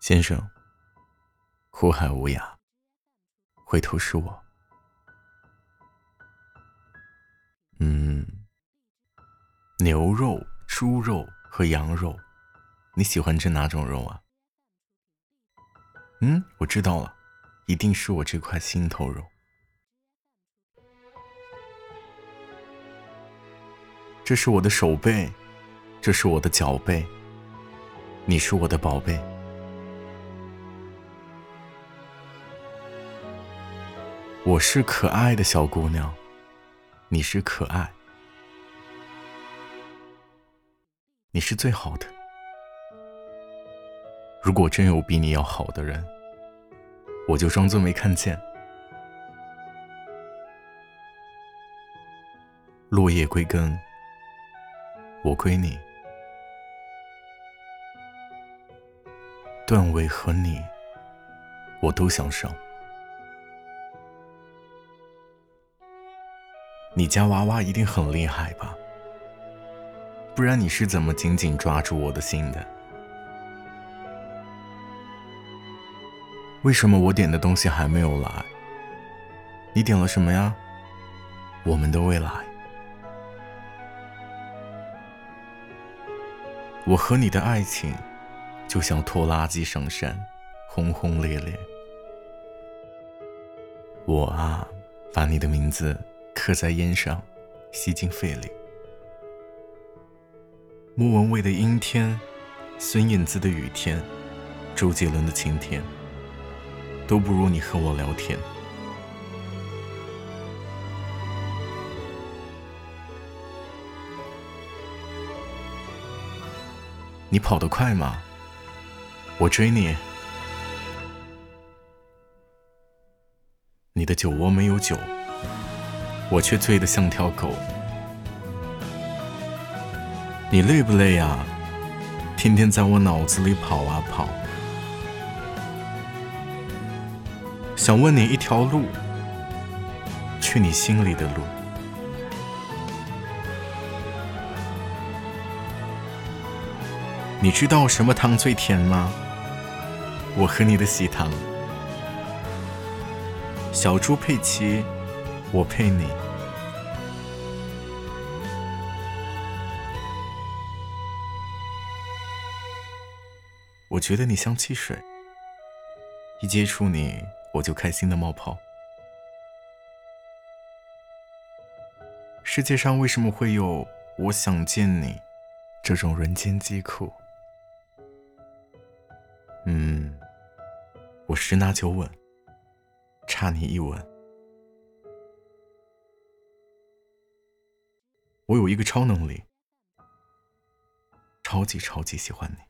先生，苦海无涯，回头是我。嗯，牛肉、猪肉和羊肉，你喜欢吃哪种肉啊？嗯，我知道了，一定是我这块心头肉。这是我的手背，这是我的脚背，你是我的宝贝。我是可爱的小姑娘，你是可爱，你是最好的。如果真有比你要好的人，我就装作没看见。落叶归根，我归你。段位和你，我都想上。你家娃娃一定很厉害吧？不然你是怎么紧紧抓住我的心的？为什么我点的东西还没有来？你点了什么呀？我们的未来。我和你的爱情，就像拖拉机上山，轰轰烈烈。我啊，把你的名字。刻在烟上，吸进肺里。莫文蔚的阴天，孙燕姿的雨天，周杰伦的晴天，都不如你和我聊天。你跑得快吗？我追你。你的酒窝没有酒。我却醉得像条狗。你累不累呀？天天在我脑子里跑啊跑。想问你一条路，去你心里的路。你知道什么糖最甜吗？我和你的喜糖。小猪佩奇。我配你，我觉得你像汽水，一接触你我就开心的冒泡。世界上为什么会有我想见你这种人间疾苦？嗯，我十拿九稳，差你一吻。我有一个超能力，超级超级喜欢你。